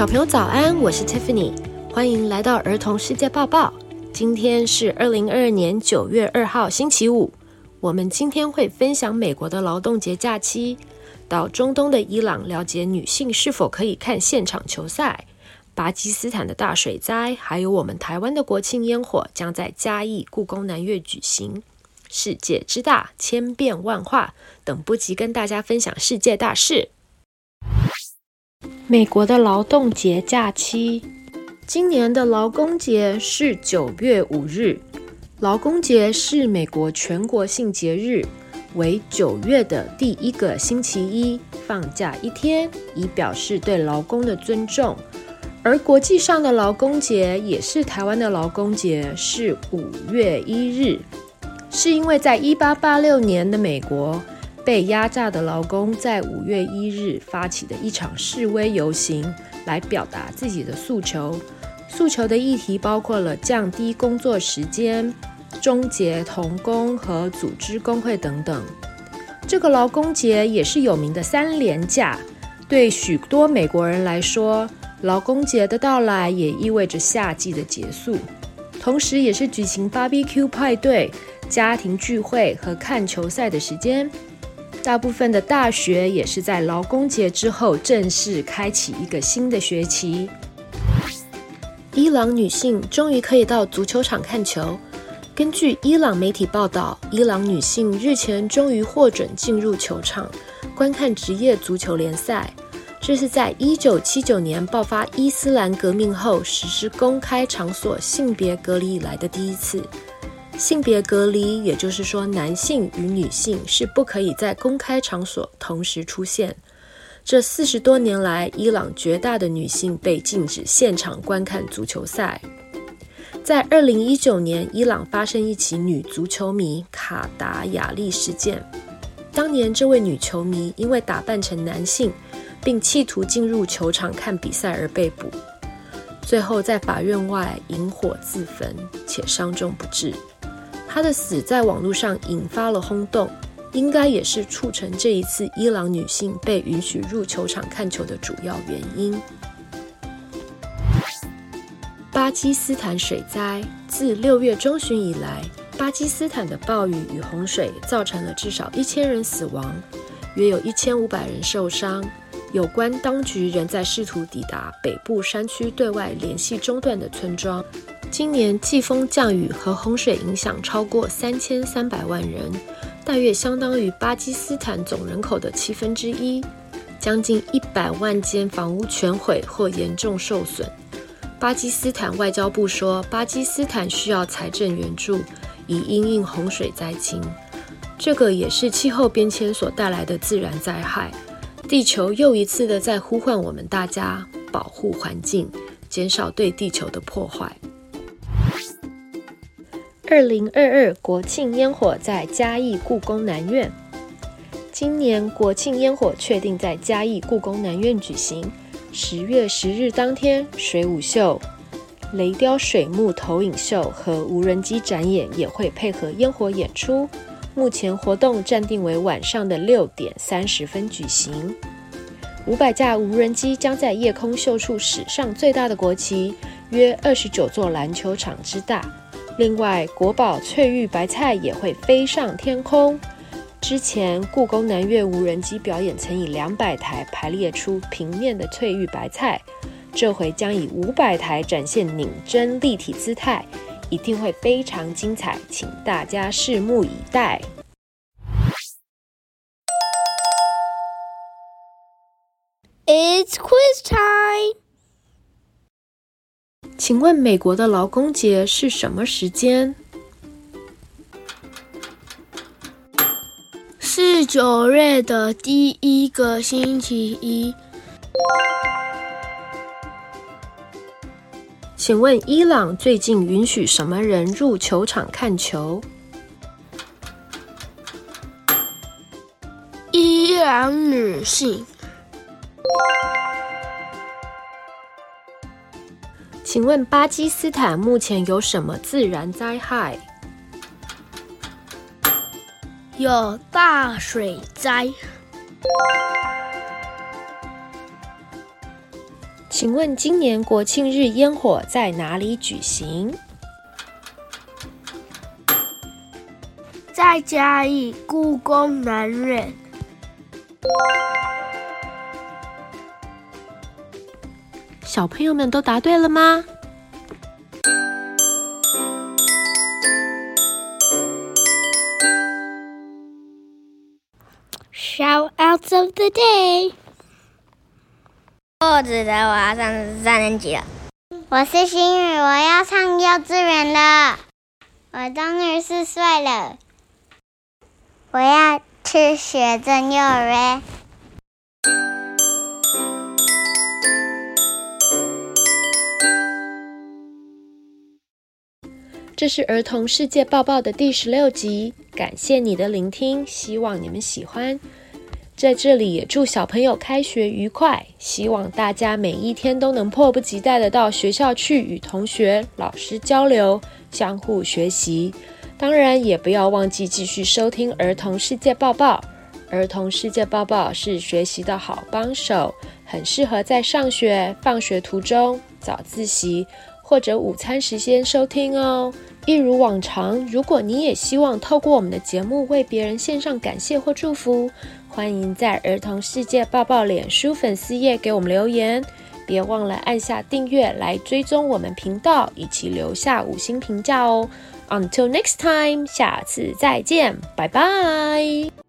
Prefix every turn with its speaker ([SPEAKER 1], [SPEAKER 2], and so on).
[SPEAKER 1] 小朋友早安，我是 Tiffany，欢迎来到儿童世界报报。今天是二零二二年九月二号，星期五。我们今天会分享美国的劳动节假期，到中东的伊朗了解女性是否可以看现场球赛，巴基斯坦的大水灾，还有我们台湾的国庆烟火将在嘉义故宫南岳举行。世界之大，千变万化，等不及跟大家分享世界大事。美国的劳动节假期，今年的劳工节是九月五日。劳工节是美国全国性节日，为九月的第一个星期一，放假一天，以表示对劳工的尊重。而国际上的劳工节也是台湾的劳工节，是五月一日，是因为在一八八六年的美国，被压榨的劳工在五月一日发起的一场示威游行，来表达自己的诉求。诉求的议题包括了降低工作时间。终结童工和组织工会等等，这个劳工节也是有名的三连假。对许多美国人来说，劳工节的到来也意味着夏季的结束，同时也是举行 barbecue 派对、家庭聚会和看球赛的时间。大部分的大学也是在劳工节之后正式开启一个新的学期。伊朗女性终于可以到足球场看球。根据伊朗媒体报道，伊朗女性日前终于获准进入球场观看职业足球联赛。这是在1979年爆发伊斯兰革命后实施公开场所性别隔离以来的第一次。性别隔离，也就是说，男性与女性是不可以在公开场所同时出现。这四十多年来，伊朗绝大的女性被禁止现场观看足球赛。在二零一九年，伊朗发生一起女足球迷卡达雅利事件。当年，这位女球迷因为打扮成男性，并企图进入球场看比赛而被捕，最后在法院外引火自焚，且伤重不治。她的死在网络上引发了轰动，应该也是促成这一次伊朗女性被允许入球场看球的主要原因。巴基斯坦水灾自六月中旬以来，巴基斯坦的暴雨与洪水造成了至少一千人死亡，约有一千五百人受伤。有关当局仍在试图抵达北部山区对外联系中断的村庄。今年季风降雨和洪水影响超过三千三百万人，大约相当于巴基斯坦总人口的七分之一，将近一百万间房屋全毁或严重受损。巴基斯坦外交部说，巴基斯坦需要财政援助，以因应洪水灾情。这个也是气候变迁所带来的自然灾害。地球又一次的在呼唤我们大家保护环境，减少对地球的破坏。二零二二国庆烟火在嘉义故宫南院。今年国庆烟火确定在嘉义故宫南院举行。十月十日当天，水舞秀、雷雕水幕投影秀和无人机展演也会配合烟火演出。目前活动暂定为晚上的六点三十分举行。五百架无人机将在夜空秀出史上最大的国旗，约二十九座篮球场之大。另外，国宝翠玉白菜也会飞上天空。之前，故宫南岳无人机表演曾以两百台排列出平面的翠玉白菜，这回将以五百台展现拧真立体姿态，一定会非常精彩，请大家拭目以待。
[SPEAKER 2] It's quiz time！
[SPEAKER 1] 请问美国的劳工节是什么时间？
[SPEAKER 2] 是九月的第一个星期一。
[SPEAKER 1] 请问伊朗最近允许什么人入球场看球？
[SPEAKER 2] 伊朗女性。
[SPEAKER 1] 请问巴基斯坦目前有什么自然灾害？
[SPEAKER 2] 有大水灾。
[SPEAKER 1] 请问今年国庆日烟火在哪里举行？
[SPEAKER 2] 在嘉义故宫南院。
[SPEAKER 1] 小朋友们都答对了吗
[SPEAKER 2] ？Shoutouts of the day。
[SPEAKER 3] 我记得我要上三年级了。我是新宇，我要上幼稚园了。我终于四岁了。我要去学正幼儿园。
[SPEAKER 1] 这是儿童世界报报的第十六集，感谢你的聆听，希望你们喜欢。在这里也祝小朋友开学愉快，希望大家每一天都能迫不及待地到学校去与同学、老师交流，相互学习。当然，也不要忘记继续收听《儿童世界报报》。《儿童世界报报》是学习的好帮手，很适合在上学、放学途中、早自习或者午餐时间收听哦。一如往常，如果你也希望透过我们的节目为别人献上感谢或祝福，欢迎在儿童世界抱抱脸书粉丝页给我们留言，别忘了按下订阅来追踪我们频道，以及留下五星评价哦。Until next time，下次再见，拜拜。